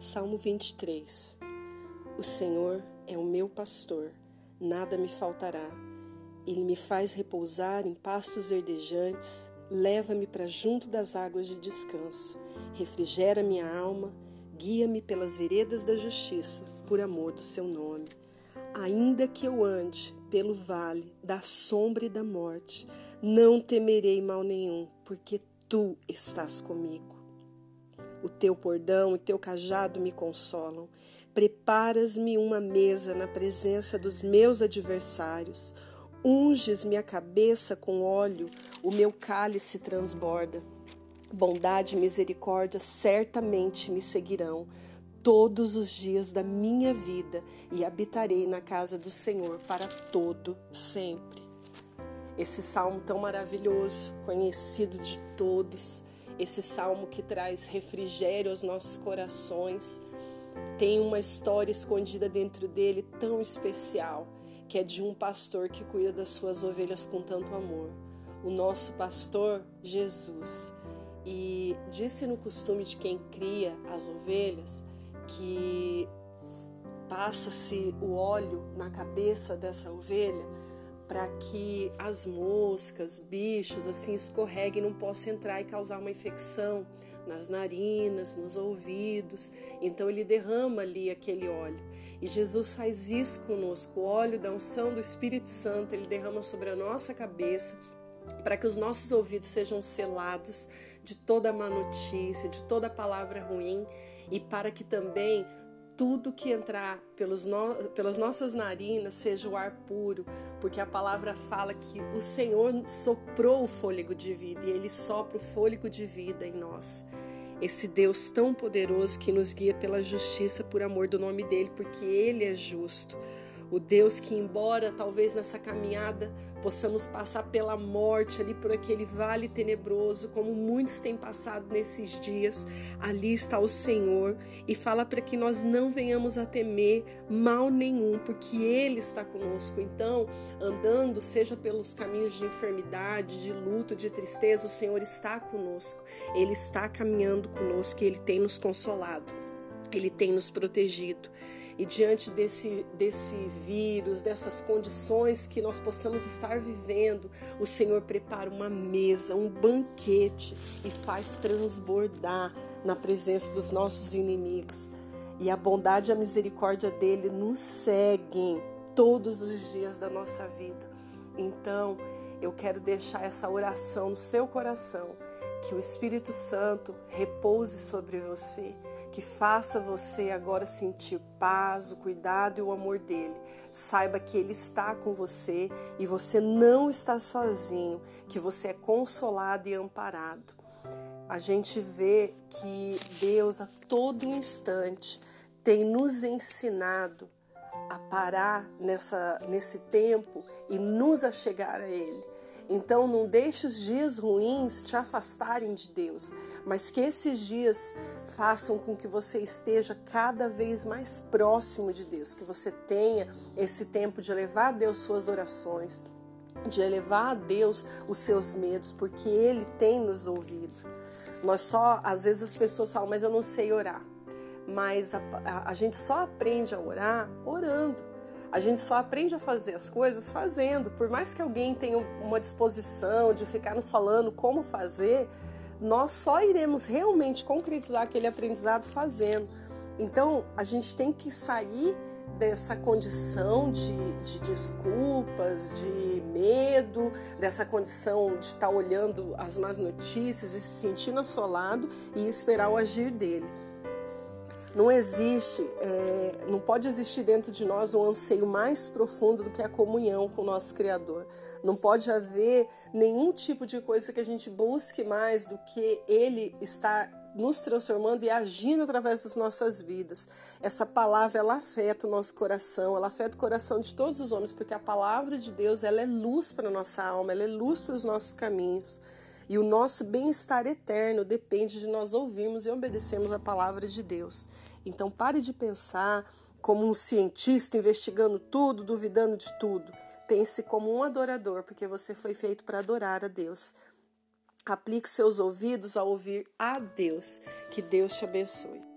Salmo 23 O Senhor é o meu pastor, nada me faltará. Ele me faz repousar em pastos verdejantes, leva-me para junto das águas de descanso, refrigera minha alma, guia-me pelas veredas da justiça, por amor do seu nome. Ainda que eu ande pelo vale da sombra e da morte, não temerei mal nenhum, porque tu estás comigo. O teu bordão e teu cajado me consolam. Preparas-me uma mesa na presença dos meus adversários. Unges minha cabeça com óleo, o meu cálice transborda. Bondade e misericórdia certamente me seguirão todos os dias da minha vida e habitarei na casa do Senhor para todo sempre. Esse salmo tão maravilhoso, conhecido de todos, esse salmo que traz refrigério aos nossos corações, tem uma história escondida dentro dele tão especial, que é de um pastor que cuida das suas ovelhas com tanto amor. O nosso pastor, Jesus. E disse no costume de quem cria as ovelhas que passa-se o óleo na cabeça dessa ovelha para que as moscas, bichos assim escorreguem, não possam entrar e causar uma infecção nas narinas, nos ouvidos. Então ele derrama ali aquele óleo. E Jesus faz isso conosco. O óleo da unção do Espírito Santo, ele derrama sobre a nossa cabeça para que os nossos ouvidos sejam selados de toda má notícia, de toda palavra ruim e para que também tudo que entrar pelos no, pelas nossas narinas seja o ar puro, porque a palavra fala que o Senhor soprou o fôlego de vida e Ele sopra o fôlego de vida em nós. Esse Deus tão poderoso que nos guia pela justiça por amor do nome dele, porque Ele é justo o Deus que, embora talvez nessa caminhada possamos passar pela morte, ali por aquele vale tenebroso, como muitos têm passado nesses dias, ali está o Senhor e fala para que nós não venhamos a temer mal nenhum, porque Ele está conosco. Então, andando, seja pelos caminhos de enfermidade, de luto, de tristeza, o Senhor está conosco, Ele está caminhando conosco e Ele tem nos consolado, Ele tem nos protegido. E diante desse, desse vírus, dessas condições que nós possamos estar vivendo, o Senhor prepara uma mesa, um banquete e faz transbordar na presença dos nossos inimigos. E a bondade e a misericórdia dele nos seguem todos os dias da nossa vida. Então, eu quero deixar essa oração no seu coração, que o Espírito Santo repouse sobre você que faça você agora sentir paz, o cuidado e o amor dele. Saiba que ele está com você e você não está sozinho, que você é consolado e amparado. A gente vê que Deus a todo instante tem nos ensinado a parar nessa, nesse tempo e nos achegar a Ele. Então não deixe os dias ruins te afastarem de Deus, mas que esses dias façam com que você esteja cada vez mais próximo de Deus, que você tenha esse tempo de levar a Deus suas orações, de elevar a Deus os seus medos, porque Ele tem nos ouvido. Nós só, às vezes as pessoas falam, mas eu não sei orar. Mas a, a, a gente só aprende a orar orando. A gente só aprende a fazer as coisas fazendo. Por mais que alguém tenha uma disposição de ficar nos falando como fazer, nós só iremos realmente concretizar aquele aprendizado fazendo. Então, a gente tem que sair dessa condição de, de, desculpas, de medo, dessa condição de estar olhando as más notícias e se sentindo assolado e esperar o agir dele. Não existe, é, não pode existir dentro de nós um anseio mais profundo do que a comunhão com o nosso Criador. Não pode haver nenhum tipo de coisa que a gente busque mais do que Ele está nos transformando e agindo através das nossas vidas. Essa palavra ela afeta o nosso coração, ela afeta o coração de todos os homens, porque a palavra de Deus ela é luz para a nossa alma, ela é luz para os nossos caminhos. E o nosso bem-estar eterno depende de nós ouvirmos e obedecermos a palavra de Deus. Então pare de pensar como um cientista investigando tudo, duvidando de tudo. Pense como um adorador, porque você foi feito para adorar a Deus. Aplique seus ouvidos a ouvir a Deus. Que Deus te abençoe.